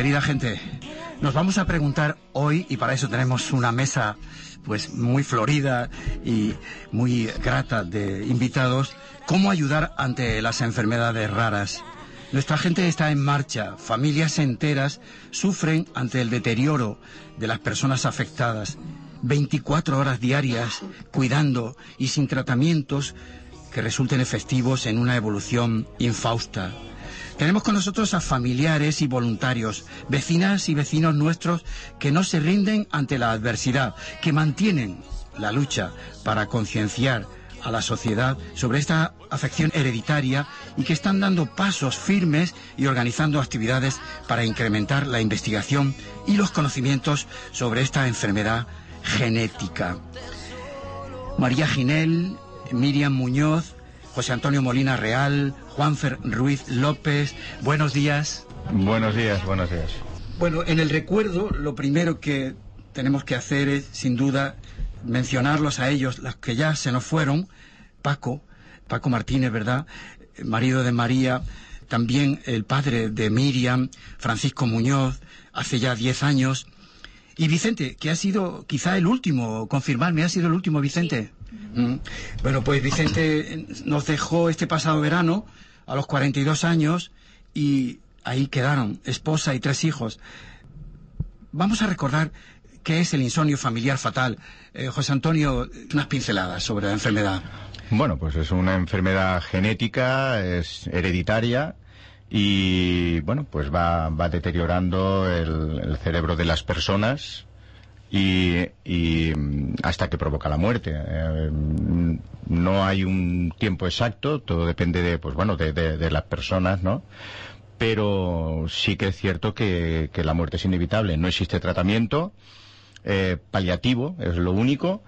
querida gente. Nos vamos a preguntar hoy, y para eso tenemos una mesa pues muy florida y muy grata de invitados, cómo ayudar ante las enfermedades raras. Nuestra gente está en marcha, familias enteras sufren ante el deterioro de las personas afectadas. 24 horas diarias cuidando y sin tratamientos que resulten efectivos en una evolución infausta. Tenemos con nosotros a familiares y voluntarios, vecinas y vecinos nuestros que no se rinden ante la adversidad, que mantienen la lucha para concienciar a la sociedad sobre esta afección hereditaria y que están dando pasos firmes y organizando actividades para incrementar la investigación y los conocimientos sobre esta enfermedad genética. María Ginel, Miriam Muñoz, José Antonio Molina Real, Juanfer Ruiz López, buenos días. Buenos días, buenos días. Bueno, en el recuerdo lo primero que tenemos que hacer es, sin duda, mencionarlos a ellos, los que ya se nos fueron, Paco, Paco Martínez, ¿verdad? Marido de María, también el padre de Miriam, Francisco Muñoz, hace ya diez años, y Vicente, que ha sido quizá el último, confirmarme, ha sido el último, Vicente. Bueno, pues Vicente nos dejó este pasado verano, a los 42 años, y ahí quedaron, esposa y tres hijos. Vamos a recordar qué es el insomnio familiar fatal. Eh, José Antonio, unas pinceladas sobre la enfermedad. Bueno, pues es una enfermedad genética, es hereditaria y, bueno, pues va, deteriorando el cerebro de las personas y, y, hasta que provoca la muerte. Eh, no hay un tiempo exacto, todo depende de, pues bueno, de las personas, ¿no? Pero sí que es cierto que, que la muerte es inevitable. No existe tratamiento eh, paliativo, es lo único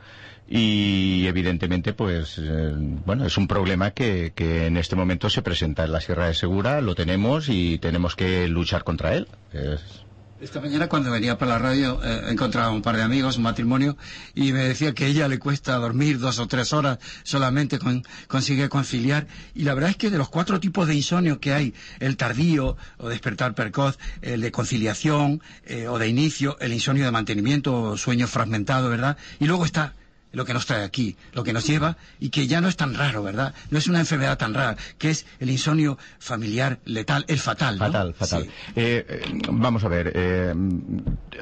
y evidentemente pues eh, bueno es un problema que, que, en este momento se presenta en la Sierra de Segura lo tenemos y tenemos que luchar contra él es... esta mañana cuando venía para la radio eh, encontraba un par de amigos un matrimonio y me decía que a ella le cuesta dormir dos o tres horas solamente con, consigue conciliar. Y la verdad es que de los cuatro tipos de insomnio que hay el tardío o despertar precoz el de conciliación eh, o de inicio el insomnio de mantenimiento o sueño fragmentado verdad y luego está lo que nos trae aquí, lo que nos lleva y que ya no es tan raro, ¿verdad? No es una enfermedad tan rara, que es el insomnio familiar letal, el fatal. ¿no? Fatal, fatal. Sí. Eh, eh, vamos a ver, eh,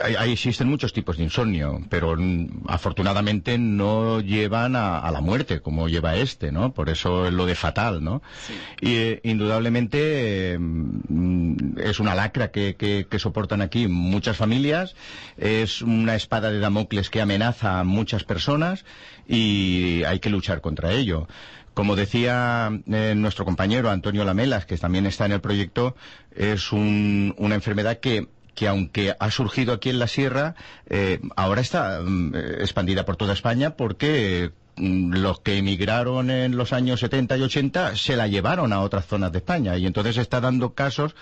hay, existen muchos tipos de insomnio, pero afortunadamente no llevan a, a, la muerte como lleva este, ¿no? Por eso es lo de fatal, ¿no? Sí. Y indudablemente es una lacra que, que, que soportan aquí muchas familias, es una espada de Damocles que amenaza a muchas personas y hay que luchar contra ello. Como decía eh, nuestro compañero Antonio Lamelas, que también está en el proyecto, es un, una enfermedad que que aunque ha surgido aquí en la sierra, eh, ahora está eh, expandida por toda España porque mm, los que emigraron en los años 70 y 80 se la llevaron a otras zonas de España y entonces está dando casos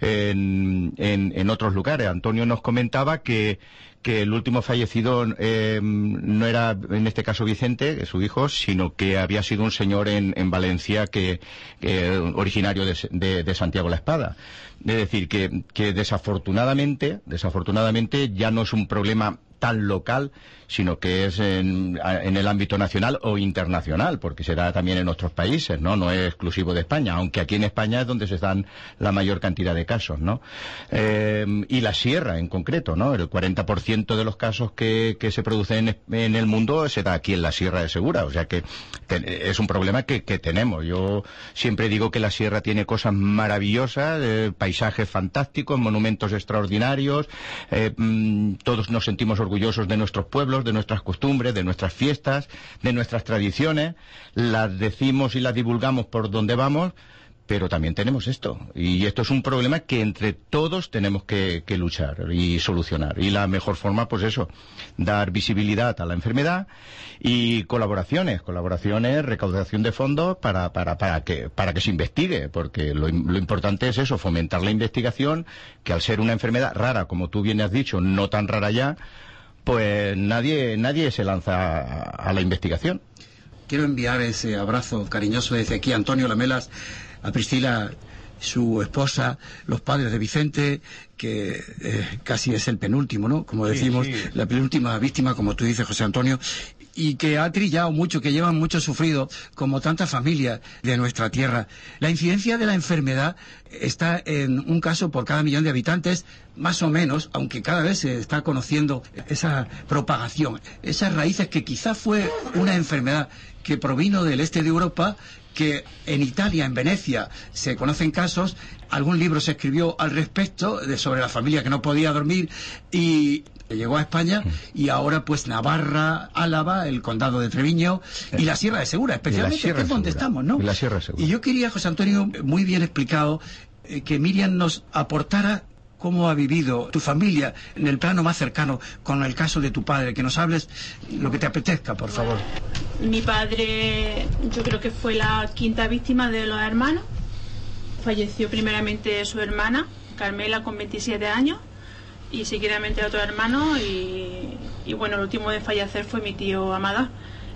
en, en, otros lugares. Antonio nos comentaba que, que el último fallecido eh, no era, en este caso Vicente, su hijo, sino que había sido un señor en, en Valencia que, que originario de, de, de, Santiago la Espada. Es decir, que, que desafortunadamente, desafortunadamente ya no es un problema tan local, sino que es en, el ámbito nacional o internacional, porque será también en otros países, ¿no? No es exclusivo de España, aunque aquí en España es donde se dan la mayor cantidad de casos, ¿no? Eh, y la sierra en concreto, ¿no? El 40% de los casos que, que se producen en, en, el mundo se da aquí en la Sierra de Segura, o sea que es un problema que, que, tenemos. Yo siempre digo que la sierra tiene cosas maravillosas, eh, paisajes fantásticos, monumentos extraordinarios, eh, mmm, todos nos sentimos orgullosos de nuestros pueblos, de nuestras costumbres, de nuestras fiestas, de nuestras tradiciones, las decimos y las divulgamos por donde vamos, pero también tenemos esto. Y esto es un problema que entre todos tenemos que, luchar y solucionar. Y la mejor forma, pues eso, dar visibilidad a la enfermedad y colaboraciones, colaboraciones, recaudación de fondos para, para, para, que, para que se investigue, porque lo, lo importante es eso, fomentar la investigación, que al ser una enfermedad rara, como tú bien has dicho, no tan rara ya, pues nadie, nadie se lanza a, la investigación. Quiero enviar ese abrazo cariñoso desde aquí Antonio Lamelas a Priscila, su esposa, los padres de Vicente, que eh, casi es el penúltimo, ¿no? Como decimos, la penúltima víctima, como tú dices, José Antonio, y que ha trillado mucho, que llevan mucho sufrido, como tantas familias de nuestra tierra. La incidencia de la enfermedad está en un caso por cada millón de habitantes, más o menos, aunque cada vez se está conociendo esa propagación, esas raíces que quizá fue una enfermedad que provino del este de Europa que en Italia, en Venecia, se conocen casos, algún libro se escribió al respecto de, sobre la familia que no podía dormir y llegó a España y ahora pues Navarra, Álava, el condado de Treviño y la Sierra de Segura, especialmente que es donde estamos, ¿no? Y la Sierra de Segura. Y yo quería, José Antonio, muy bien explicado, eh, que Miriam nos aportara cómo ha vivido tu familia en el plano más cercano con el caso de tu padre, que nos hables lo que te apetezca, por favor. Mi padre, yo creo que fue la quinta víctima de los hermanos. Falleció primeramente su hermana, Carmela, con 27 años, y seguidamente otro hermano, y, y bueno, el último de fallecer fue mi tío Amada.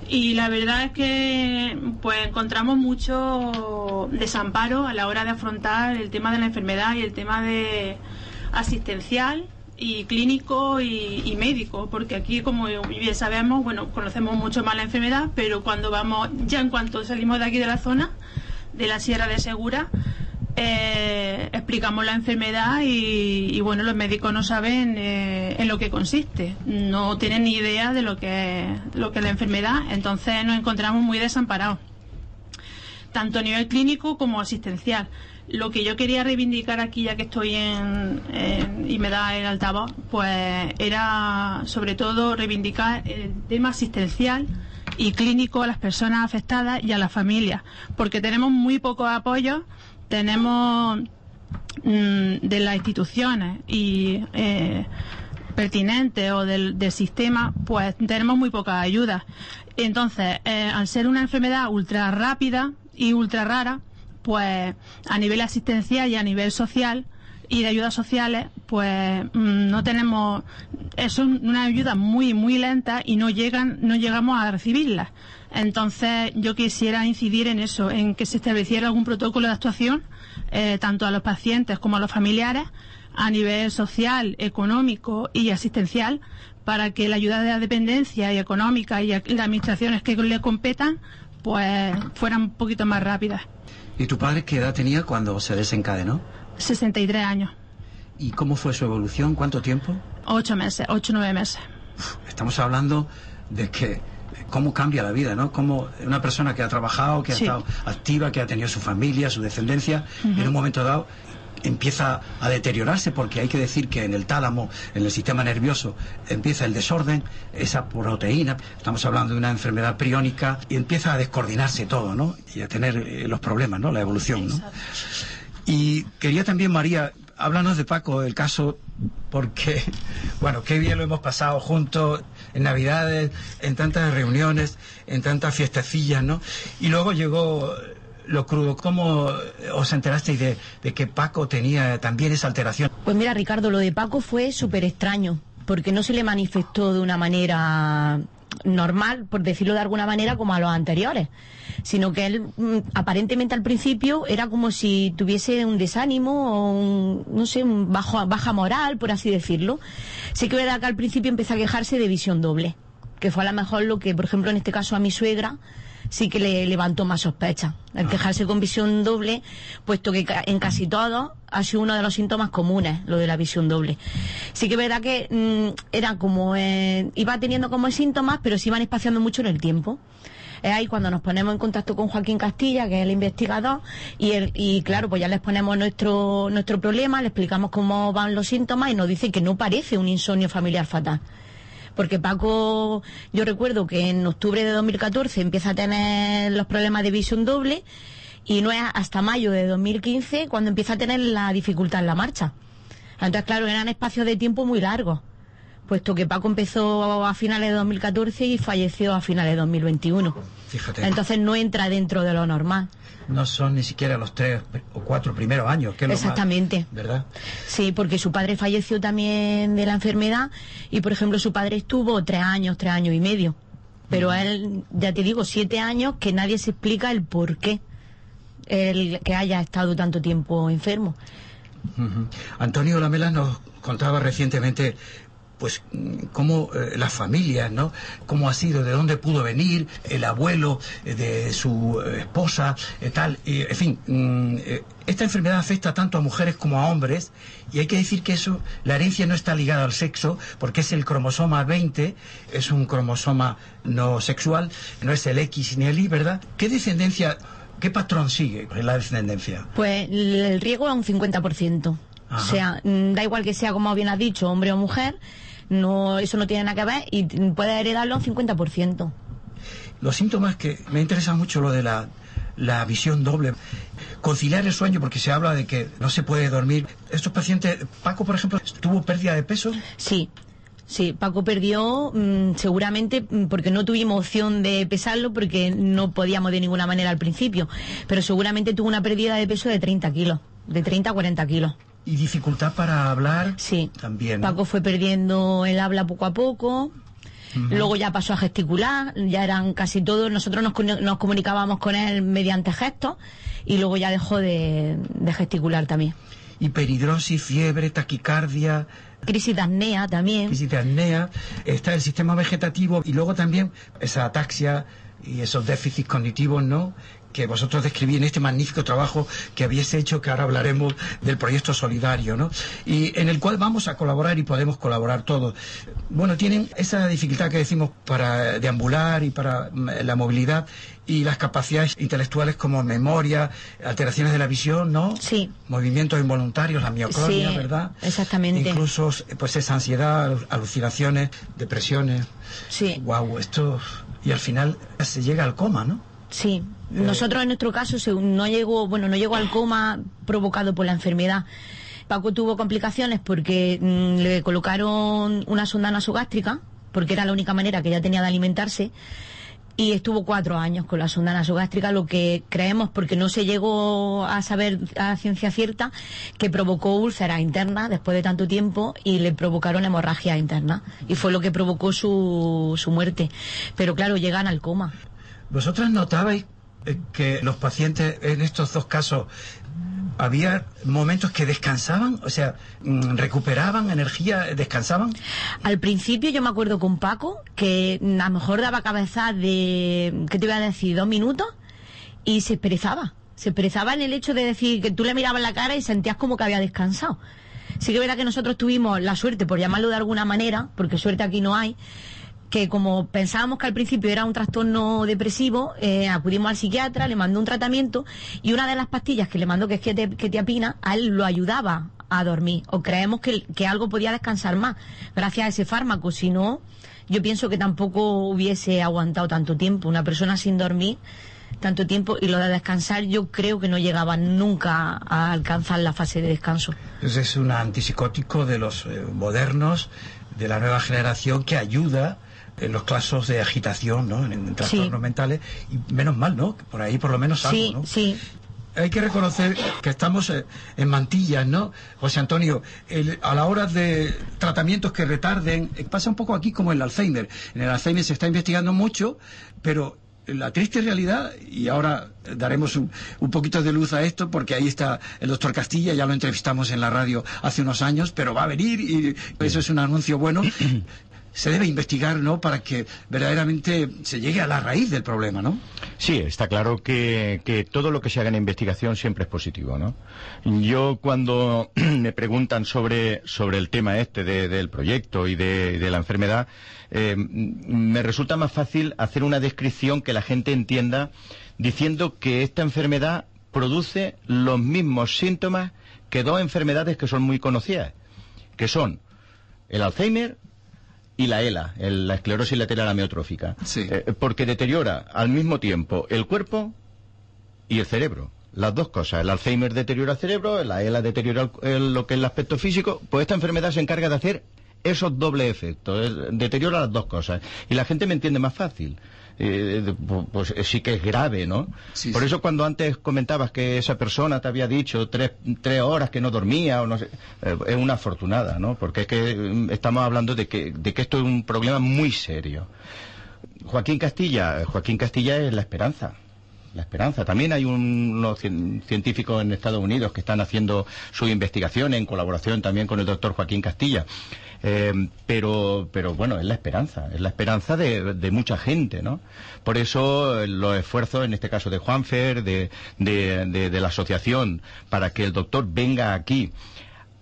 Y la verdad es que pues encontramos mucho desamparo a la hora de afrontar el tema de la enfermedad y el tema de, asistencial y clínico y, médico, porque aquí, como bien sabemos, bueno, conocemos mucho más la enfermedad, pero cuando vamos, ya en cuanto salimos de aquí de la zona, de la Sierra de Segura, eh, explicamos la enfermedad y, bueno, los médicos no saben eh, en lo que consiste, no tienen ni idea de lo que, lo que es la enfermedad, entonces nos encontramos muy desamparados, tanto a nivel clínico como asistencial. Lo que yo quería reivindicar aquí, ya que estoy en, y me da el altavoz, pues era sobre todo reivindicar el tema asistencial y clínico a las personas afectadas y a las familias, porque tenemos muy poco apoyo, tenemos mm, de las instituciones y eh, pertinentes o del, sistema, pues tenemos muy poca ayuda. Entonces, eh, al ser una enfermedad ultra rápida y ultra rara, pues a nivel asistencial y a nivel social y de ayudas sociales, pues mm, no tenemos, es una ayuda muy, muy lenta y no llegan, no llegamos a recibirlas. Entonces, yo quisiera incidir en eso, en que se estableciera algún protocolo de actuación, eh, tanto a los pacientes como a los familiares, a nivel social, económico y asistencial, para que la ayuda de la dependencia y económica y las administraciones que le competan, pues fueran un poquito más rápidas. ¿Y tu padre qué edad tenía cuando se desencadenó? 63 años. ¿Y cómo fue su evolución? ¿Cuánto tiempo? Ocho meses, ocho, nueve meses. Estamos hablando de que cómo cambia la vida, ¿no? Como una persona que ha trabajado, que ha estado activa, que ha tenido su familia, su descendencia, en un momento dado empieza a deteriorarse porque hay que decir que en el tálamo, en el sistema nervioso, empieza el desorden, esa proteína, estamos hablando de una enfermedad priónica y empieza a descoordinarse todo, ¿no? Y a tener eh, los problemas, ¿no? La evolución, ¿no? Y quería también, María, háblanos de Paco, el caso, porque, bueno, qué bien lo hemos pasado juntos en Navidades, en tantas reuniones, en tantas fiestecillas, ¿no? Y luego llegó lo crudo. ¿Cómo os enterasteis de, que Paco tenía también esa alteración? Pues mira, Ricardo, lo de Paco fue súper extraño, porque no se le manifestó de una manera normal, por decirlo de alguna manera, como a los anteriores, sino que él mm, aparentemente al principio era como si tuviese un desánimo o un, no sé, un bajo, baja moral, por así decirlo. Sí que verdad que al principio empezó a quejarse de visión doble, que fue a lo mejor lo que, por ejemplo, en este caso a mi suegra, sí que le levantó más sospecha. El quejarse con visión doble, puesto que en casi todo ha sido uno de los síntomas comunes, lo de la visión doble. Sí que es verdad que mm, era como, eh, iba teniendo como síntomas, pero se iban espaciando mucho en el tiempo. Es ahí cuando nos ponemos en contacto con Joaquín Castilla, que es el investigador, y, y claro, pues ya les ponemos nuestro, nuestro problema, le explicamos cómo van los síntomas y nos dice que no parece un insomnio familiar fatal porque Paco, yo recuerdo que en octubre de 2014 empieza a tener los problemas de visión doble y no es hasta mayo de 2015 cuando empieza a tener la dificultad en la marcha. Entonces, claro, eran espacios de tiempo muy largos, puesto que Paco empezó a finales de 2014 y falleció a finales de 2021. Fíjate. Entonces no entra dentro de lo normal. No son ni siquiera los tres o cuatro primeros años. Que es lo más- Exactamente. ¿Verdad? Sí, porque su padre falleció también de la enfermedad y, por ejemplo, su padre estuvo tres años, tres años y medio. Pero a él, ya te digo, siete años que nadie se explica el por qué el que haya estado tanto tiempo enfermo. Antonio Lamela nos contaba recientemente pues cómo eh, las familias, ¿no? Cómo ha sido, de dónde pudo venir el abuelo eh, de su eh, esposa, tal. Y, en fin, mm, esta enfermedad afecta tanto a mujeres como a hombres y hay que decir que eso, la herencia no está ligada al sexo porque es el cromosoma 20, es un cromosoma no sexual, no es el X ni el Y, ¿verdad? ¿Qué descendencia, qué patrón sigue la descendencia? Pues el riesgo es un 50%. Ajá. O sea, mm, da igual que sea, como bien has dicho, hombre o mujer, no, eso no tiene nada que ver y puede heredarlo un 50%. Los síntomas que me interesa mucho lo de la, la visión doble. Conciliar el sueño, porque se habla de que no se puede dormir. Estos pacientes, Paco, por ejemplo, tuvo pérdida de peso. Sí, sí, Paco perdió mm, seguramente mm, porque no tuvimos opción de pesarlo porque no podíamos de ninguna manera al principio, pero seguramente tuvo una pérdida de peso de 30 kilos, de 30 a 40 kilos. Y dificultad para hablar. Sí. También. ¿no? Paco fue perdiendo el habla poco a poco. Luego ya pasó a gesticular, ya eran casi todos, nosotros nos, nos comunicábamos con él mediante gestos y luego ya dejó de, de gesticular también. Hiperhidrosis, fiebre, taquicardia, Crisis de apnea también. crisis de apnea. Está el sistema vegetativo y luego también esa ataxia y esos déficits cognitivos, ¿no? que vosotros describí en este magnífico trabajo que habéis hecho, que ahora hablaremos del proyecto solidario, ¿no? Y en el cual vamos a colaborar y podemos colaborar todos. Bueno, tienen esa dificultad que decimos para deambular y para mm, la movilidad y las capacidades intelectuales como memoria, alteraciones de la visión, ¿no? Sí. Movimientos involuntarios, la mioclonia, Sí, ¿verdad? exactamente. Incluso, pues esa ansiedad, alu- alucinaciones, depresiones. Sí. Wow, esto... Y al final se llega al coma, ¿no? Sí, nosotros en nuestro caso se- no llegó, bueno, no llegó al coma provocado por la enfermedad. Paco tuvo complicaciones porque mm, le colocaron una sonda nasogástrica, porque era la única manera que ella tenía de alimentarse, y estuvo cuatro años con la sonda nasogástrica, lo que creemos, porque no se llegó a saber a ciencia cierta, que provocó úlceras internas después de tanto tiempo y le provocaron hemorragia interna. Y fue lo que provocó su, su muerte. Pero claro, llegan al coma. ¿Vosotras notabais eh, que los pacientes en estos dos casos había momentos que descansaban? O sea, mm, recuperaban energía, descansaban. Al principio yo me acuerdo con Paco que a lo mejor daba cabeza de, ¿qué te iba a decir? Dos minutos y se perezaba. Se perezaba en el hecho de decir que tú le mirabas la cara y sentías como que había descansado. Sí que verdad que nosotros tuvimos la suerte, por llamarlo de alguna manera, porque suerte aquí no hay, que como pensábamos que al principio era un trastorno depresivo, eh, acudimos al psiquiatra, le mandó un tratamiento y una de las pastillas que le mandó, que es kete- ketiapina, a él lo ayudaba a dormir. O creemos que, que algo podía descansar más gracias a ese fármaco. Si no, yo pienso que tampoco hubiese aguantado tanto tiempo. Una persona sin dormir tanto tiempo y lo de descansar yo creo que no llegaba nunca a alcanzar la fase de descanso. Es un antipsicótico de los eh, modernos, de la nueva generación, que ayuda en los casos de agitación, ¿no? En, en trastornos Sí. mentales. Y menos mal, ¿no? Por ahí por lo menos algo, Sí, ¿no? sí. Hay que reconocer que estamos eh, en mantillas, ¿no? José Antonio, el- a la hora de tratamientos que retarden, eh, pasa un poco aquí como el Alzheimer. En el Alzheimer se está investigando mucho, pero la triste realidad, y ahora daremos un, un poquito de luz a esto, porque ahí está el doctor Castilla, ya lo entrevistamos en la radio hace unos años, pero va a venir y eso es un anuncio bueno. Se debe investigar, ¿no? Para que verdaderamente se llegue a la raíz del problema, ¿no? Sí, está claro que, todo lo que se haga en investigación siempre es positivo, ¿no? Yo cuando me preguntan sobre, sobre el tema este de- del proyecto y de, de la enfermedad, eh, me resulta más fácil hacer una descripción que la gente entienda diciendo que esta enfermedad produce los mismos síntomas que dos enfermedades que son muy conocidas, que son el Alzheimer y la ELA, el- la esclerosis lateral amiotrófica. Sí. Eh, porque deteriora al mismo tiempo el cuerpo y el cerebro. las dos cosas. El Alzheimer deteriora el cerebro, la ELA deteriora el- lo que es el aspecto físico. Pues esta enfermedad se encarga de hacer esos doble efectos. Deteriora las dos cosas. Y la gente me entiende más fácil. Eh, pues eh, sí que es grave, ¿no? Sí, Por sí. eso cuando antes comentabas que esa persona te había dicho tres, tres horas que no dormía o no sé, eh, es una afortunada, ¿no? Porque es que mm, estamos hablando de que, de que esto es un problema muy serio. Joaquín Castilla, Joaquín Castilla es la esperanza. La esperanza. También hay un- unos cien- científicos en Estados Unidos que están haciendo su investigación en colaboración también con el doctor Joaquín Castilla. Eh, pero, pero bueno, es la esperanza, es la esperanza de, de mucha gente, ¿no? Por eso eh, los esfuerzos, en este caso de Juanfer, de, de- de la asociación, para que el doctor venga aquí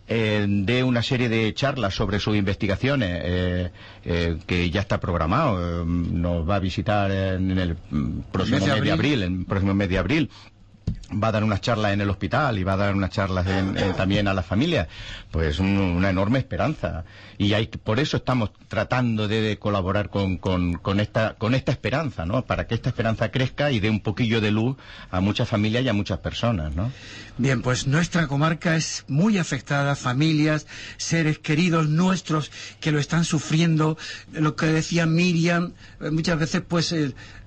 eh, dé una serie de charlas sobre sus investigaciones eh, eh, que ya está programado. eh, nos va a visitar en el mm, próximo Mes de mes de abril. abril, en el próximo mes de abril. Va a dar unas charlas en el hospital y va a dar unas charlas en- también a las familias. Pues un- una enorme esperanza. Y hay, por eso estamos tratando de, colaborar con, esta, con esta esperanza, ¿no? Para que esta esperanza crezca y dé un poquillo de luz a muchas familias y a muchas personas, ¿no? Bien, pues nuestra comarca es muy afectada, familias, seres queridos nuestros que lo están sufriendo. Lo que decía Miriam, eh, muchas veces, pues,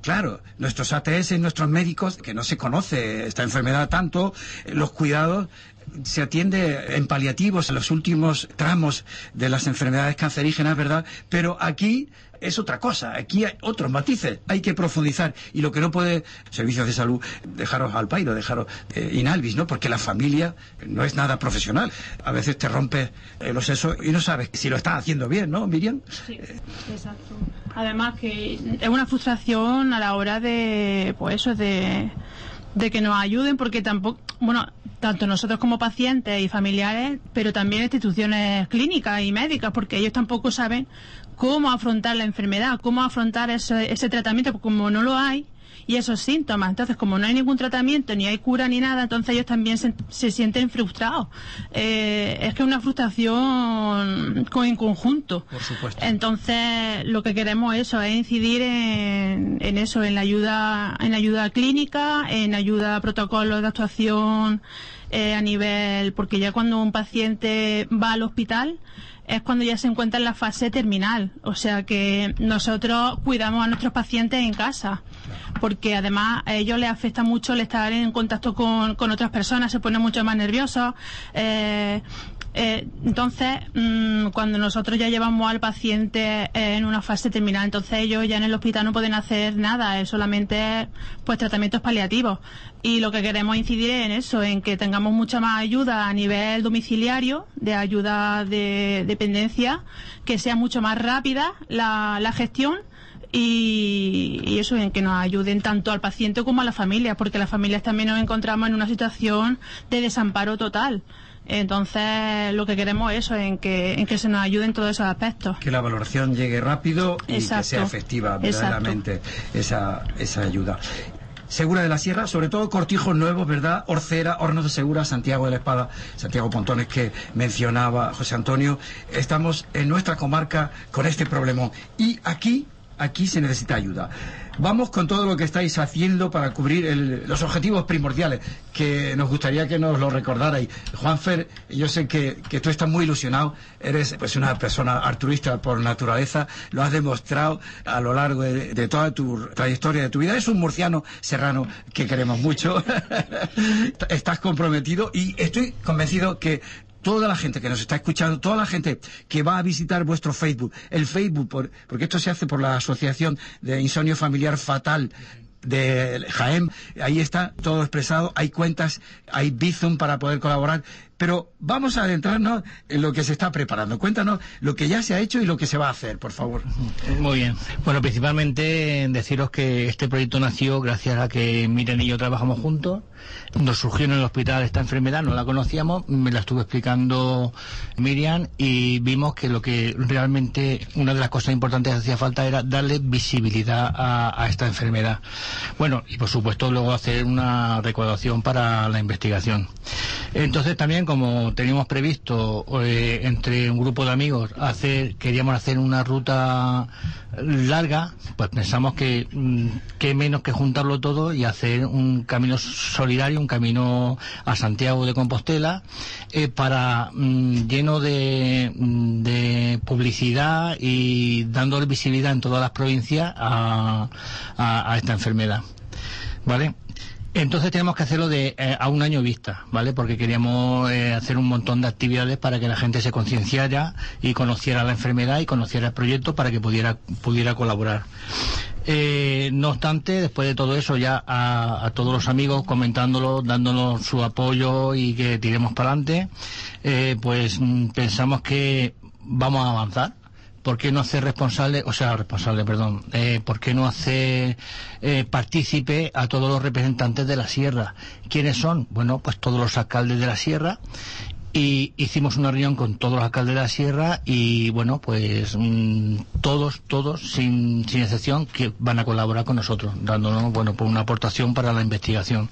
claro, nuestros ATS, nuestros médicos, que no se conoce esta enfermedad tanto, eh, los cuidados se atiende en paliativos en los últimos tramos de las enfermedades cancerígenas, ¿verdad? Pero aquí es otra cosa, aquí hay otros matices, hay que profundizar y lo que no puede servicios de salud dejaros al pairo, dejaros eh, inalvis, ¿no? Porque la familia no es nada profesional. A veces te rompes eh, los sesos y no sabes si lo estás haciendo bien, ¿no, Miriam? Sí, exacto. Además que es una frustración a la hora de, pues eso, de, de que nos ayuden, porque tampoco, bueno, tanto nosotros como pacientes y familiares, pero también instituciones clínicas y médicas, porque ellos tampoco saben cómo afrontar la enfermedad, cómo afrontar ese, ese tratamiento, porque como no lo hay, y esos síntomas. Entonces, como no hay ningún tratamiento, ni hay cura ni nada, entonces ellos también se, se sienten frustrados. Eh, es que es una frustración con, en conjunto. Por supuesto. Entonces, lo que queremos eso es incidir en, en eso, en la ayuda, en la ayuda clínica, en ayuda a protocolos de actuación eh, a nivel, porque ya cuando un paciente va al hospital es cuando ya se encuentra en la fase terminal. O sea que nosotros cuidamos a nuestros pacientes en casa, porque además a ellos les afecta mucho el estar en contacto con, con otras personas, se ponen mucho más nerviosos. eh, eh, entonces, mm, cuando nosotros ya llevamos al paciente en una fase terminal, entonces ellos ya en el hospital no pueden hacer nada, es solamente pues tratamientos paliativos. Y lo que queremos incidir en eso, en que tengamos mucha más ayuda a nivel domiciliario, de ayuda de dependencia, que sea mucho más rápida la, la gestión y, y eso en que nos ayuden tanto al paciente como a la familia, porque las familias también nos encontramos en una situación de desamparo total. Entonces, lo que queremos es eso, en que, en que se nos ayude en todos esos aspectos. Que la valoración llegue rápido y que sea efectiva verdaderamente esa, esa ayuda. Segura de la Sierra, sobre todo cortijos nuevos, ¿verdad? Orcera, Hornos de Segura, Santiago de la Espada, Santiago Pontones que mencionaba José Antonio. Estamos en nuestra comarca con este problemón. Y aquí, aquí se necesita ayuda. Vamos con todo lo que estáis haciendo para cubrir los objetivos primordiales, que nos gustaría que nos lo recordarais. Juanfer, yo sé que, que tú estás muy ilusionado, eres pues una persona altruista por naturaleza, lo has demostrado a lo largo de, de toda tu trayectoria de tu vida. Es un murciano serrano que queremos mucho, estás comprometido y estoy convencido que toda la gente que nos está escuchando, toda la gente que va a visitar vuestro Facebook, el Facebook, por- porque esto se hace por la Asociación de Insomnio Familiar Fatal de Jaén, ahí está todo expresado, hay cuentas, hay Bizum para poder colaborar, pero vamos a adentrarnos en lo que se está preparando. Cuéntanos lo que ya se ha hecho y lo que se va a hacer, por favor. Muy bien. Bueno, principalmente deciros que este proyecto nació gracias a que Miren y yo trabajamos juntos. Nos surgió en el hospital esta enfermedad, no la conocíamos, me la estuvo explicando Miriam y vimos que lo que realmente una de las cosas importantes que hacía falta era darle visibilidad a, esta enfermedad. Bueno, y por supuesto luego hacer una recaudación para la investigación. Entonces también como teníamos previsto eh, entre un grupo de amigos hacer, queríamos hacer una ruta larga, pues pensamos que mm, qué menos que juntarlo todo y hacer un camino solidario, un camino a Santiago de Compostela, eh, para mm, lleno de, mm, de publicidad y dando visibilidad en todas las provincias a, a- a esta enfermedad. ¿Vale? Entonces tenemos que hacerlo de eh, a un año vista, ¿vale? Porque queríamos eh, hacer un montón de actividades para que la gente se concienciara y conociera la enfermedad y conociera el proyecto para que pudiera pudiera colaborar. Eh, no obstante, después de todo eso, ya a, a todos los amigos comentándolo, dándonos su apoyo y que tiremos para adelante, pues mm, pensamos que vamos a avanzar. ¿Por qué no hacer responsable, o sea, responsable, perdón, eh, por qué no hacer eh, partícipe a todos los representantes de la sierra? ¿Quiénes son? Bueno, pues todos los alcaldes de la sierra y hicimos una reunión con todos los alcaldes de la sierra y bueno pues mm, todos todos sin, sin excepción que van a colaborar con nosotros dándonos bueno pues una aportación para la investigación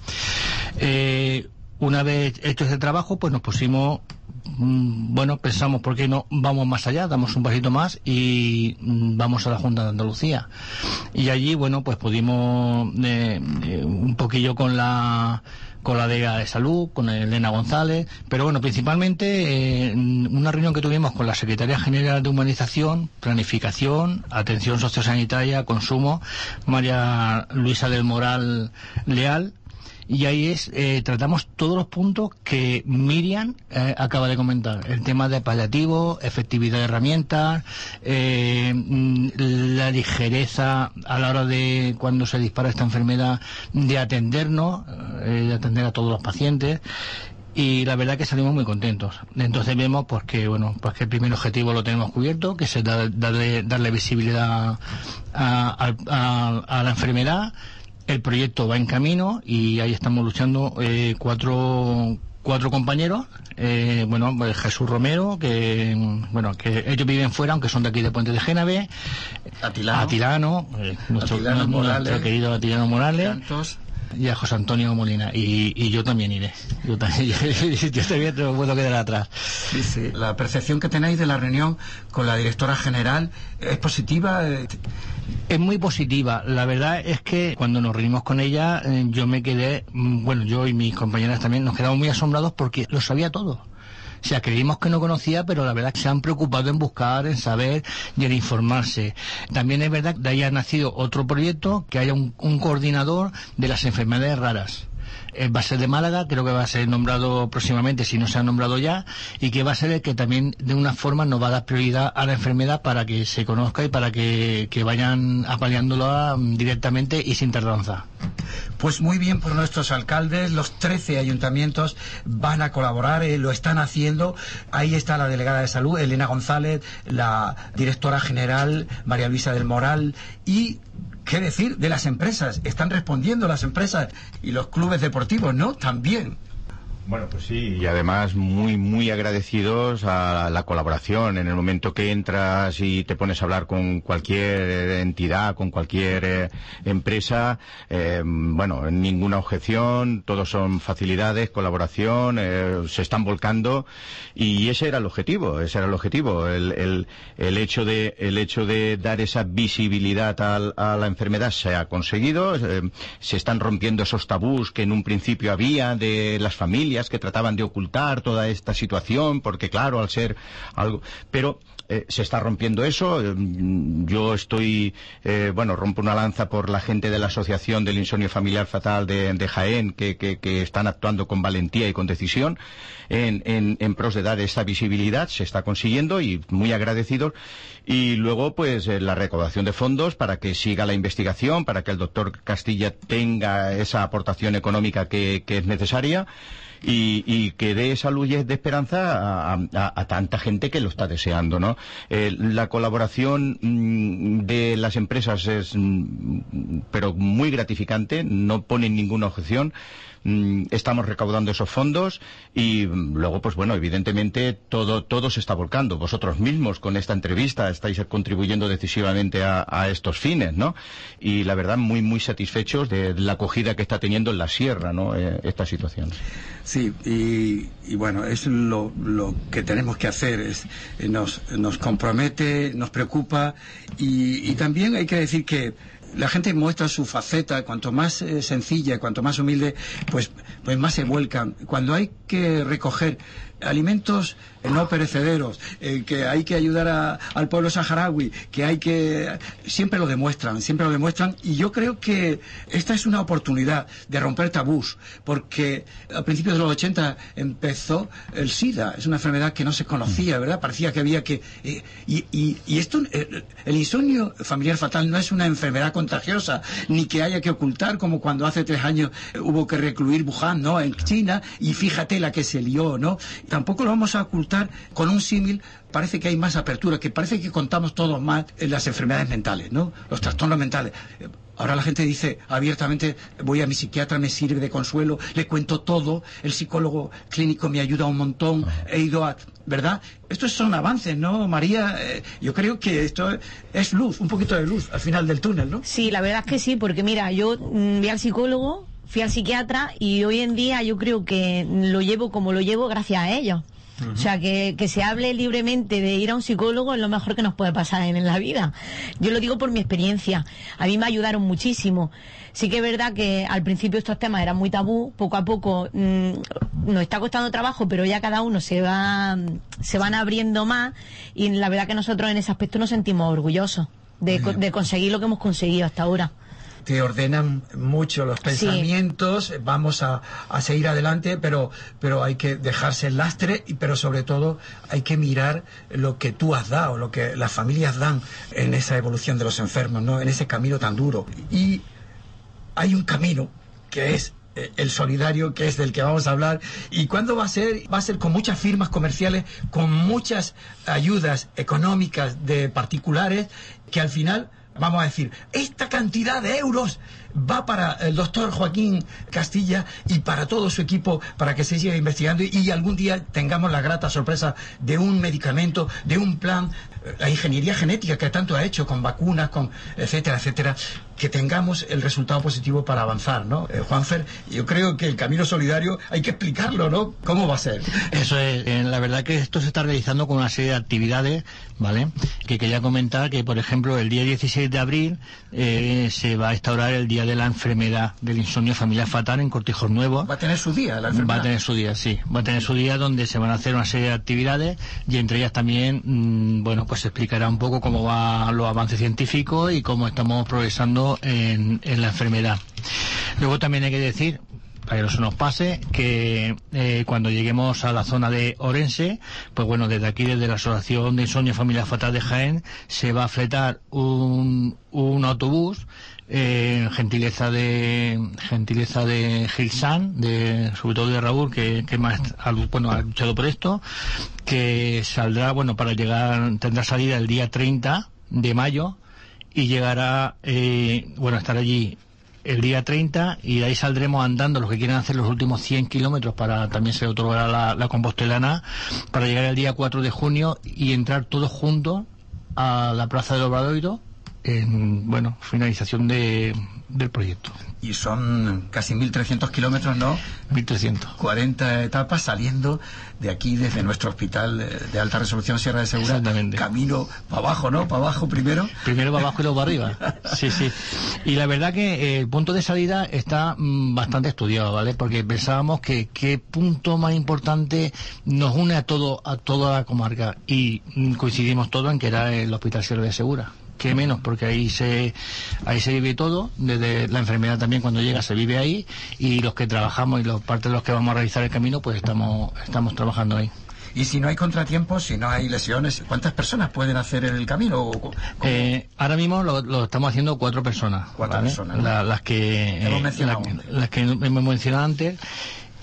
Eh, una vez hecho ese trabajo pues nos pusimos bueno pensamos por qué no vamos más allá damos un pasito más y mm, vamos a la Junta de Andalucía. Y allí bueno pues pudimos eh, eh, un poquillo con la con la DEA de Salud, con Elena González, pero bueno, principalmente eh, una reunión que tuvimos con la Secretaría General de Humanización, Planificación, Atención Sociosanitaria, Consumo, María Luisa del Moral Leal, y ahí es eh, tratamos todos los puntos que Miriam eh, acaba de comentar el tema de paliativo efectividad de herramientas eh, mm, la ligereza a la hora de cuando se dispara esta enfermedad de atendernos eh, de atender a todos los pacientes y la verdad que salimos muy contentos. Entonces vemos pues que bueno pues que el primer objetivo lo tenemos cubierto, que es da- darle, darle visibilidad a, a- a- a la enfermedad. El proyecto va en camino y ahí estamos luchando eh, cuatro cuatro compañeros. eh, bueno, pues Jesús Romero, que bueno que ellos viven fuera, aunque son de aquí de Puente de Génave. Atilano. Atilano, eh, nuestro, Atilano nuestro Morales. querido Atilano Morales. Y a José Antonio Molina. Y, y yo también iré. Yo también, yo también no puedo quedar atrás. La percepción que tenéis de la reunión con la directora general es positiva. Es muy positiva. La verdad es que cuando nos reunimos con ella, eh, yo me quedé, mm, bueno, yo y mis compañeras también nos quedamos muy asombrados porque lo sabía todo. Sea, creímos que no conocía, pero la verdad es que se han preocupado en buscar, en saber y en informarse. También es verdad que de ahí ha nacido otro proyecto, que haya un coordinador de las enfermedades raras. Eh, va a ser de Málaga, creo que va a ser nombrado próximamente, si no se ha nombrado ya, y que va a ser el que también de una forma nos va a dar prioridad a la enfermedad para que se conozca y para que, que vayan apaleándola mm, directamente y sin tardanza. Pues muy bien por nuestros alcaldes, los 13 ayuntamientos van a colaborar, eh, lo están haciendo. Ahí está la delegada de salud, Elena González, la directora general, María Luisa del Moral, y qué decir de las empresas. Están respondiendo las empresas y los clubes deportivos, ¿no? También. Bueno, pues sí, y además muy, muy agradecidos a la colaboración. En el momento que entras y te pones a hablar con cualquier eh, entidad, con cualquier eh, empresa, eh, bueno, ninguna objeción, todos son facilidades, colaboración, eh, se están volcando y ese era el objetivo, ese era el objetivo, el, el, el hecho de, el hecho de dar esa visibilidad a la enfermedad se ha conseguido, eh, se están rompiendo esos tabús que en un principio había de las familias que trataban de ocultar toda esta situación, porque claro, al ser algo, pero eh, se está rompiendo eso. eh, Yo estoy, eh, bueno, rompo una lanza por la gente de la Asociación del Insomnio Familiar Fatal de, Jaén, que, que- están actuando con valentía y con decisión en, en- en pros de dar esta visibilidad. Se está consiguiendo y muy agradecidos. Y luego, pues, la recaudación de fondos para que siga la investigación, para que el doctor Castilla tenga esa aportación económica que, que es necesaria y, y que dé esa luz de esperanza a, a- a tanta gente que lo está deseando, ¿no? Eh, la colaboración mm, de las empresas es, mm, pero muy gratificante, no ponen ninguna objeción. Mm, Estamos recaudando esos fondos y mm, luego, pues bueno, evidentemente todo, todo se está volcando. Vosotros mismos con esta entrevista estáis contribuyendo decisivamente a, estos fines, ¿no? Y la verdad, muy, muy satisfechos de la acogida que está teniendo en la sierra, ¿no? Eh, esta situación. Sí, y, y bueno, es lo, lo que tenemos que hacer, es, nos, nos compromete, nos preocupa y, y también hay que decir que la gente muestra su faceta, cuanto más eh, sencilla, cuanto más humilde, pues, pues más se vuelcan. Cuando hay que recoger alimentos no perecederos, eh, que hay que ayudar a- al pueblo saharaui, que hay que... Siempre lo demuestran, siempre lo demuestran. Y yo creo que esta es una oportunidad de romper tabús, porque a principios de los 80 empezó el SIDA, es una enfermedad que no se conocía, ¿verdad? Parecía que había que... eh, y, y- esto, eh, el insomnio familiar fatal no es una enfermedad contagiosa, ni que haya que ocultar, como cuando hace tres años eh, hubo que recluir Wuhan, ¿no? En China, y fíjate la que se lió, ¿no? Tampoco lo vamos a ocultar con un símil. Parece que hay más apertura, que parece que contamos todos más en las enfermedades mentales, ¿no? Los trastornos mentales. Ahora la gente dice abiertamente, voy a mi psiquiatra, me sirve de consuelo, le cuento todo, el psicólogo clínico me ayuda un montón, he ido a... ¿Verdad? Estos son avances, ¿no, María? Eh, yo creo que esto es luz, un poquito de luz al final del túnel, ¿no? Sí, la verdad es que sí, porque mira, yo mm, vi al psicólogo, fui al psiquiatra y hoy en día yo creo que lo llevo como lo llevo gracias a ellos. O sea, que, que se hable libremente de ir a un psicólogo es lo mejor que nos puede pasar en, en la vida. Yo lo digo por mi experiencia. A mí me ayudaron muchísimo. Sí que es verdad que al principio estos temas eran muy tabú, poco a poco mm, nos está costando trabajo, pero ya cada uno se va, se van abriendo más y la verdad que nosotros en ese aspecto nos sentimos orgullosos de, de conseguir lo que hemos conseguido hasta ahora. Te ordenan mucho los pensamientos, vamos a, a seguir adelante, pero, pero hay que dejarse el lastre, y, pero sobre todo hay que mirar lo que tú has dado, lo que las familias dan en esa evolución de los enfermos, ¿no? en ese camino tan duro. Y hay un camino que es eh, el solidario, que es del que vamos a hablar. ¿Y cuándo va a ser? Va a ser con muchas firmas comerciales, con muchas ayudas económicas de particulares, que al final vamos a decir, esta cantidad de euros va para el doctor Joaquín Castilla y para todo su equipo para que se siga investigando y, algún día tengamos la grata sorpresa de un medicamento, de un plan, la ingeniería genética que tanto ha hecho con vacunas, con etcétera, etcétera, que tengamos el resultado positivo para avanzar, ¿no? Eh, Juanfer, yo creo que el camino solidario hay que explicarlo, ¿no? ¿Cómo va a ser? Eso es, eh, la verdad que esto se está realizando con una serie de actividades, ¿vale? Que quería comentar que, por ejemplo, el día 16 de abril eh, se va a instaurar el Día de la Enfermedad del Insomnio Familiar Fatal en Cortijos Nuevo. Va a tener su día la Va enfermedad. a tener su día, sí. Va a tener su día donde se van a hacer una serie de actividades y entre ellas también, mm, bueno, pues se explicará un poco cómo van los avances científicos y cómo estamos progresando en, en la enfermedad. Luego también hay que decir, para que no se nos pase, que eh, cuando lleguemos a la zona de Orense, pues bueno, desde aquí, desde la Asociación de Insomnio Familiar Fatal de Jaén, se va a fletar un, un autobús eh, gentileza de gentileza de Gilsan, de sobre todo de Raúl que, que más ha, bueno, ha luchado por esto que saldrá bueno para llegar tendrá salida el día 30 de mayo y llegará eh, bueno estar allí el día 30 y de ahí saldremos andando los que quieran hacer los últimos 100 kilómetros para también se otorgará la, la compostelana para llegar el día 4 de junio y entrar todos juntos a la Plaza del Obradoiro en, bueno, finalización de, del proyecto. Y son casi 1.300 kilómetros, ¿no? 1300. 40 etapas saliendo de aquí desde nuestro hospital de alta resolución Sierra de Segura. Exactamente. Camino para abajo, ¿no? Para abajo primero. Primero va abajo y luego va arriba. Sí, sí. Y la verdad que eh, el punto de salida está mm, bastante estudiado, ¿vale? Porque pensábamos que qué punto más importante nos une a todo a toda la comarca y mm, coincidimos todos en que era el Hospital Sierra de Segura. Qué menos, porque ahí se ahí se vive todo, desde la enfermedad también cuando llega se vive ahí y los que trabajamos y los parte de los que vamos a realizar el camino, pues estamos estamos trabajando ahí. Y si no hay contratiempos, si no hay lesiones, ¿cuántas personas pueden hacer el camino? Eh, ahora mismo lo, lo estamos haciendo cuatro personas. Cuatro ¿vale? personas, ¿no? La- las que Hemos mencionado la- las que hemos mencionado antes.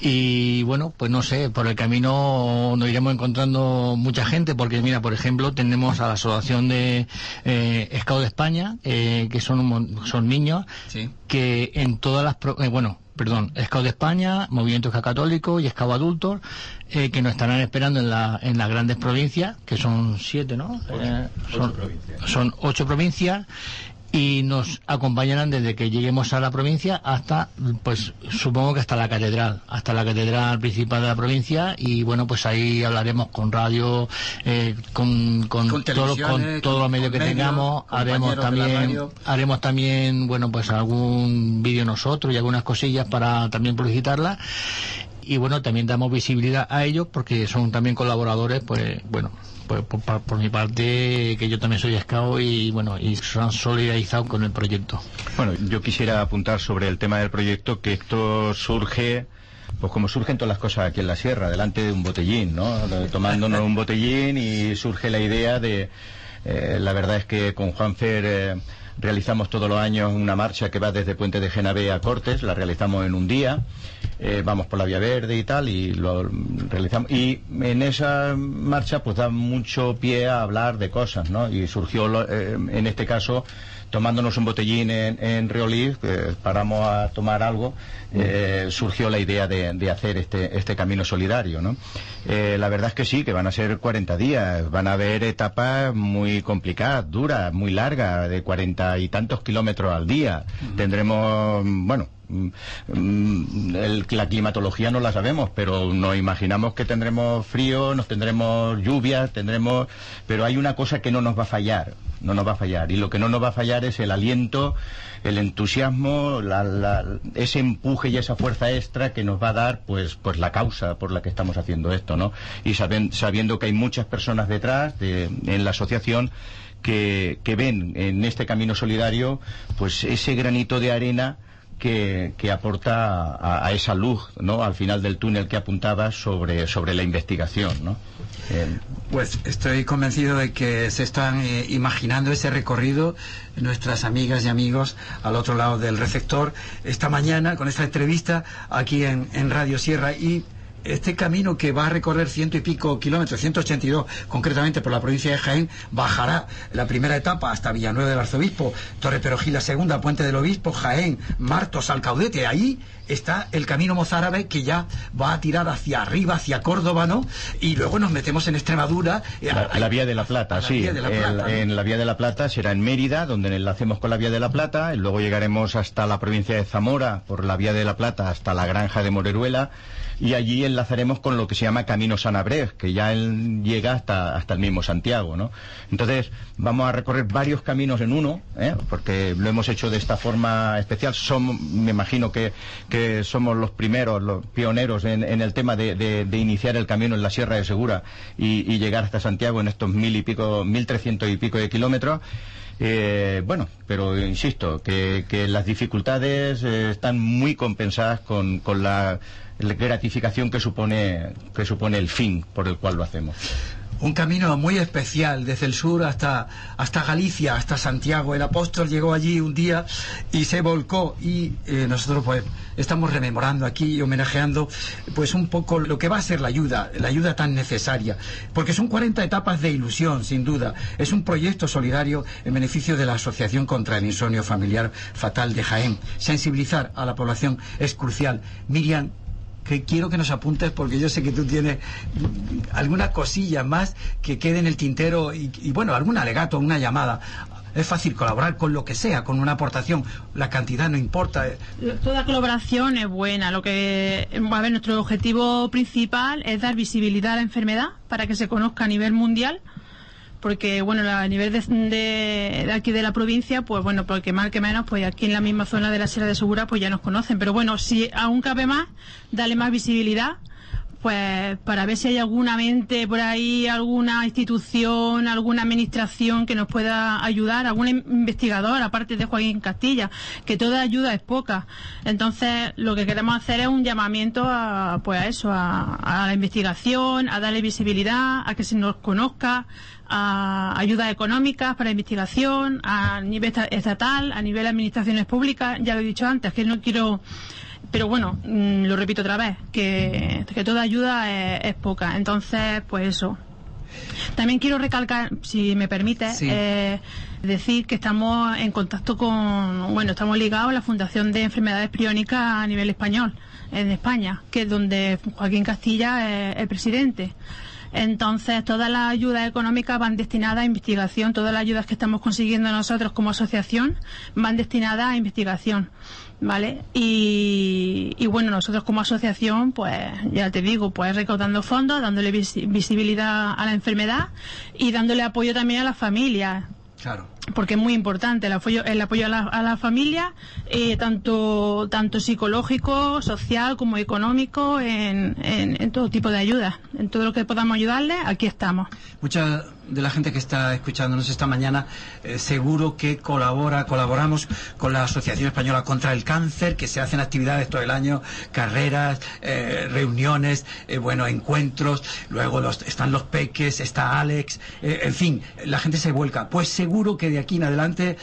Y bueno, pues no sé, por el camino nos iremos encontrando mucha gente, porque mira, por ejemplo, tenemos a la Asociación de eh, Scout de España, eh, que son, un mon- son niños, Sí. que en todas las, pro- eh, bueno, perdón, Scout de España, Movimiento Católico y Scout Adultos, eh, que nos estarán esperando en, la, en las grandes provincias, que son siete, ¿no? Eh, son, son ocho provincias y nos acompañarán desde que lleguemos a la provincia hasta, pues supongo que hasta la catedral, hasta la catedral principal de la provincia y bueno, pues ahí hablaremos con radio, eh, con, con, Con todo- con televisiones, todos los medios que tengamos, haremos también, haremos también, bueno, pues algún vídeo nosotros y algunas cosillas para también publicitarla y bueno, también damos visibilidad a ellos porque son también colaboradores, pues bueno, por, por- por mi parte, que yo también soy scout y bueno, y se han solidarizado con el proyecto. Bueno, yo quisiera apuntar sobre el tema del proyecto que esto surge, pues como surgen todas las cosas aquí en la sierra, delante de un botellín, ¿no? Tomándonos un botellín y surge la idea de, eh, la verdad es que con Juanfer eh, realizamos todos los años una marcha que va desde Puente de Genavé a Cortes, la realizamos en un día, eh, vamos por la Vía Verde y tal, y lo realizamos. Y en esa marcha pues da mucho pie a hablar de cosas, ¿no? Y surgió, lo- eh, en este caso, tomándonos un botellín en, en Riolí, que paramos a tomar algo, eh, surgió la idea de, de hacer este, este camino solidario, ¿no? Eh, la verdad es que sí, que van a ser 40 días, van a haber etapas muy complicadas, duras, muy largas, de 40 y tantos kilómetros al día. Tendremos, bueno, el- la climatología no la sabemos, pero nos imaginamos que tendremos frío, nos tendremos lluvias, tendremos, pero hay una cosa que no nos va a fallar, no nos va a fallar, y lo que no nos va a fallar es el aliento, el entusiasmo, la- la- ese empuje y esa fuerza extra que nos va a dar, pues, pues la causa por la que estamos haciendo esto, ¿no? Y saben- sabiendo que hay muchas personas detrás de, en la asociación que, que ven en este camino solidario, pues ese granito de arena que, que aporta a, a esa luz, ¿no? Al final del túnel que apuntabas sobre, sobre la investigación, ¿no? Eh, Pues estoy convencido de que se están eh, imaginando ese recorrido nuestras amigas y amigos al otro lado del receptor esta mañana con esta entrevista aquí en, en Radio Sierra y este camino que va a recorrer ciento y pico kilómetros, 182 concretamente por la provincia de Jaén, bajará la primera etapa hasta Villanueva del Arzobispo, Torre Perojil la segunda, Puente del Obispo, Jaén, Martos, Alcaudete, ahí está el camino mozárabe que ya va a tirar hacia arriba, hacia Córdoba, ¿no? Y luego nos metemos en Extremadura. eh, La, la Vía de la Plata, la sí. Vía de la El- Plata, ¿no? En la Vía de la Plata será en Mérida, donde enlacemos con la Vía de la Plata, y luego llegaremos hasta la provincia de Zamora, por la Vía de la Plata, hasta la Granja de Moreruela, y allí enlazaremos con lo que se llama Camino Sanabres, que ya él llega hasta, hasta el mismo Santiago, ¿no? Entonces, vamos a recorrer varios caminos en uno, ¿eh? porque lo hemos hecho de esta forma especial. Somos, me imagino que, que somos los primeros, los pioneros en, el tema de, de- iniciar el camino en la Sierra de Segura y, llegar hasta Santiago en estos mil y pico, mil trescientos y pico de kilómetros. Eh, bueno, pero insisto, que, las dificultades eh, están muy compensadas con, con la gratificación que supone, que supone el fin por el cual lo hacemos. Un camino muy especial desde el sur hasta, hasta Galicia, hasta Santiago. El apóstol llegó allí un día y se volcó y eh, nosotros pues estamos rememorando aquí y homenajeando pues un poco lo que va a ser la ayuda, la ayuda tan necesaria. Porque son 40 etapas de ilusión, sin duda. Es un proyecto solidario en beneficio de la Asociación contra el Insomnio Familiar Fatal de Jaén. Sensibilizar a la población es crucial. Miriam, que quiero que nos apuntes porque yo sé que tú tienes alguna cosilla más que quede en el tintero y, y, bueno, algún alegato, una llamada. Es fácil colaborar con lo que sea, con una aportación. La cantidad no importa. Toda colaboración es buena. Lo que, a ver, nuestro objetivo principal es dar visibilidad a la enfermedad para que se conozca a nivel mundial. Porque, bueno, a nivel de, aquí de la provincia, pues bueno, porque más que menos, pues aquí en la misma zona de la Sierra de Segura, pues ya nos conocen. Pero bueno, si aún cabe más, darle más visibilidad, pues para ver si hay alguna mente por ahí, alguna institución, alguna administración que nos pueda ayudar, algún investigador, aparte de Joaquín Castilla, que toda ayuda es poca. Entonces, lo que queremos hacer es un llamamiento a, pues a eso, a, a la investigación, a darle visibilidad, a que se nos conozca, a ayudas económicas para investigación, a nivel esta- estatal, a nivel de administraciones públicas, ya lo he dicho antes, que no quiero pero bueno, mm, lo repito otra vez, que, que toda ayuda es, es poca. Entonces, pues eso. También quiero recalcar, si me permite, Sí. eh, decir que estamos en contacto con, bueno, estamos ligados a la Fundación de Enfermedades Priónicas a nivel español, en España, que es donde Joaquín Castilla es el presidente. Entonces, todas las ayudas económicas van destinadas a investigación, todas las ayudas que estamos consiguiendo nosotros como asociación van destinadas a investigación. ¿Vale? Y, y bueno, nosotros como asociación, pues ya te digo, pues recaudando fondos, dándole visi- visibilidad a la enfermedad y dándole apoyo también a las familias, Claro. Porque es muy importante el apoyo, el apoyo a la, a la familia, eh, tanto, tanto psicológico, social como económico, en, en, todo tipo de ayudas. En todo lo que podamos ayudarles, aquí estamos. Mucha de la gente que está escuchándonos esta mañana eh, seguro que colabora, colaboramos con la Asociación Española contra el Cáncer, que se hacen actividades todo el año, carreras, eh, reuniones, eh, bueno, encuentros, luego los- están los peques, está Alex, eh, en fin, la gente se vuelca. Pues seguro que de aquí en adelante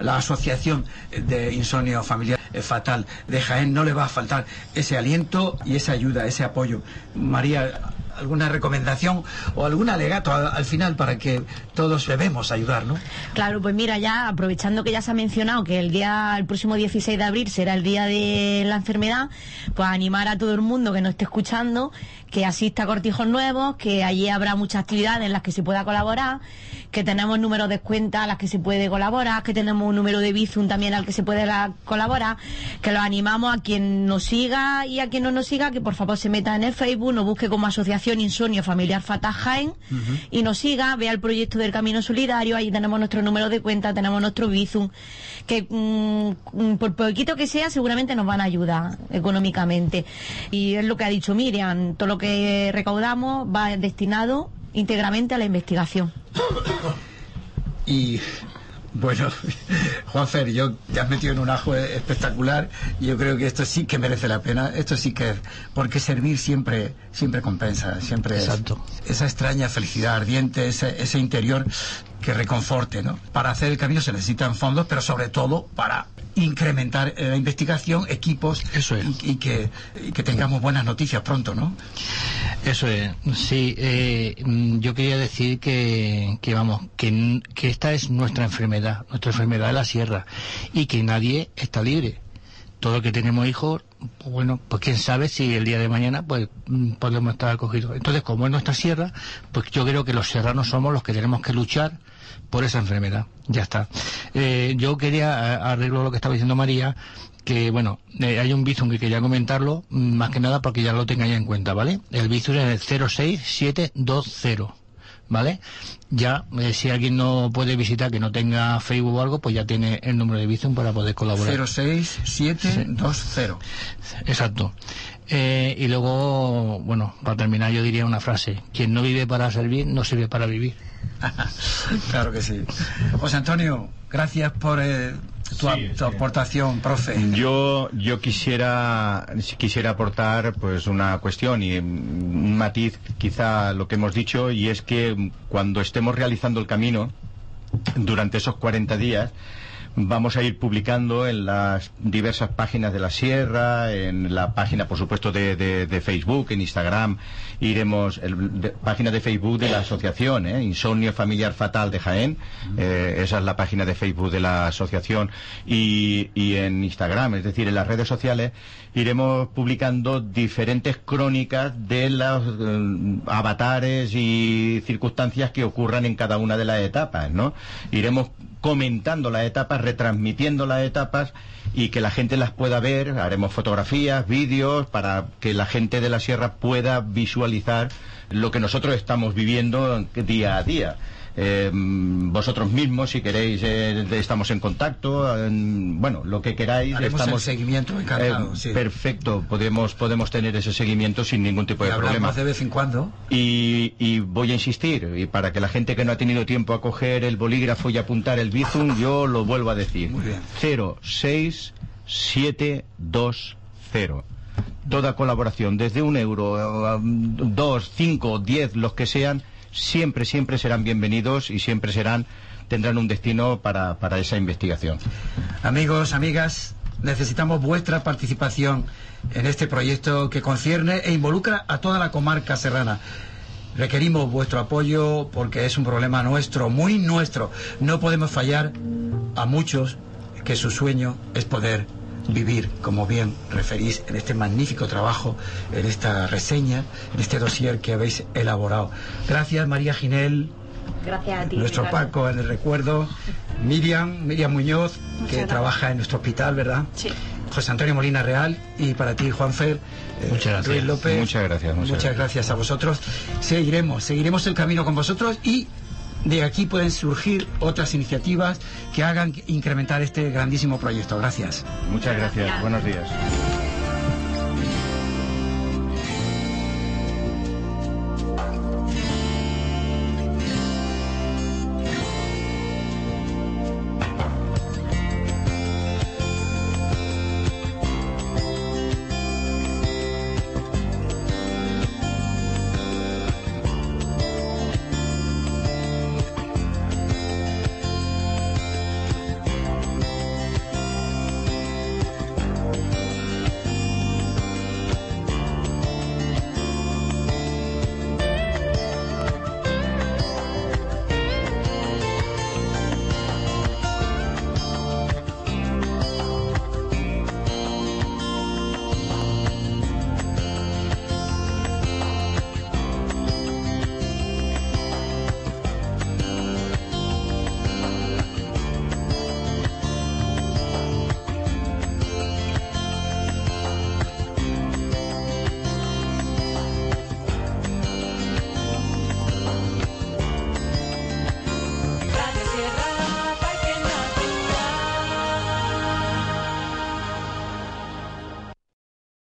la Asociación de Insomnio Familiar eh, Fatal de Jaén no le va a faltar ese aliento y esa ayuda, ese apoyo. María, alguna recomendación o algún alegato al, al final para que todos debemos ayudar, ¿no? Claro, pues mira, ya aprovechando que ya se ha mencionado que el día, el próximo 16 de abril será el día de la enfermedad, pues animar a todo el mundo que nos esté escuchando que asista a Cortijos Nuevos, que allí habrá muchas actividades en las que se pueda colaborar, que tenemos números de cuentas a las que se puede colaborar, que tenemos un número de Bizum también al que se puede la- colaborar, que los animamos a quien nos siga y a quien no nos siga, que por favor se meta en el Facebook, nos busque como Asociación Insomnio Familiar Fatah Jaén y nos siga, vea el proyecto del Camino Solidario, ahí tenemos nuestro número de cuenta, tenemos nuestro Bizum, que mm, mm, por poquito que sea seguramente nos van a ayudar económicamente. Y es lo que ha dicho Miriam, todo lo que recaudamos va destinado íntegramente a la investigación. Y bueno, Juanfer, yo te has metido en un ajo espectacular y yo creo que esto sí que merece la pena, esto sí que porque servir siempre siempre compensa, siempre es Exacto. esa extraña felicidad ardiente, ese, ese interior que reconforte, ¿no? Para hacer el camino se necesitan fondos, pero sobre todo para incrementar eh, la investigación, equipos Eso es. y, y que, y que tengamos buenas noticias pronto, ¿no? Eso es, sí. eh, mm, yo quería decir que, que vamos, que, que esta es nuestra enfermedad, nuestra enfermedad de la sierra, y que nadie está libre. Todo el que tenemos hijos, pues bueno, pues quién sabe si el día de mañana pues mm, podemos estar acogidos. Entonces, como es nuestra sierra, pues yo creo que los serranos somos los que tenemos que luchar por esa enfermedad. Ya está. Eh, yo quería, a- arreglo lo que estaba diciendo María, que bueno, eh, hay un Bizum que quería comentarlo, mm, más que nada porque ya lo tengáis en cuenta, ¿vale? El Bizum es el 06720, ¿vale? Ya, eh, si alguien no puede visitar, que no tenga Facebook o algo, pues ya tiene el número de Bizum para poder colaborar. 06720. Exacto. Eh, y luego, bueno, para terminar yo diría una frase, quien no vive para servir, no sirve para vivir. claro que sí. José Antonio, gracias por eh, tu, tu aportación, profe. Yo, yo quisiera, quisiera aportar pues una cuestión y mm, un matiz quizá lo que hemos dicho y es que cuando estemos realizando el camino durante esos 40 días vamos a ir publicando en las diversas páginas de la sierra, en la página por supuesto de, de- Facebook, en Instagram, iremos, el, página de Facebook de la asociación, ¿eh? Insomnio Familiar Fatal de Jaén, eh, esa es la página de Facebook de la asociación y en Instagram, es decir, en las redes sociales iremos publicando diferentes crónicas de los eh, avatares y circunstancias que ocurran en cada una de las etapas, ¿no? Iremos comentando las etapas, retransmitiendo las etapas y que la gente las pueda ver, haremos fotografías, vídeos para que la gente de la sierra pueda visualizar lo que nosotros estamos viviendo día a día. Eh, vosotros mismos, si queréis, eh, estamos en contacto, en- bueno, lo que queráis, Haremos estamos el seguimiento, encantado, Eh, sí. Perfecto, podemos, podemos tener ese seguimiento sin ningún tipo Y de problema. hablamos de vez en cuando. Y, y voy a insistir, y para que la gente que no ha tenido tiempo a coger el bolígrafo y apuntar el bizum, yo lo vuelvo a decir. Muy bien. 06720. Toda colaboración, desde un euro, dos, cinco, diez, los que sean, siempre, siempre serán bienvenidos y siempre serán, tendrán un destino para, para esa investigación. Amigos, amigas, necesitamos vuestra participación en este proyecto que concierne e involucra a toda la comarca serrana. Requerimos vuestro apoyo porque es un problema nuestro, muy nuestro. No podemos fallar a muchos que su sueño es poder vivir, como bien referís en este magnífico trabajo, en esta reseña, en este dossier que habéis elaborado. Gracias, María Ginel. Gracias a ti. Nuestro Ricardo. Paco en el recuerdo. Miriam, Miriam Muñoz, que gracias. trabaja en nuestro hospital, ¿verdad? Sí. José Antonio Molina Real y para ti, Juanfer. eh, Muchas gracias. Ruiz López. Muchas gracias, muchas Muchas, gracias. gracias a vosotros. Seguiremos, seguiremos el camino con vosotros y de aquí pueden surgir otras iniciativas que hagan incrementar este grandísimo proyecto. Gracias. Muchas gracias. Buenos días.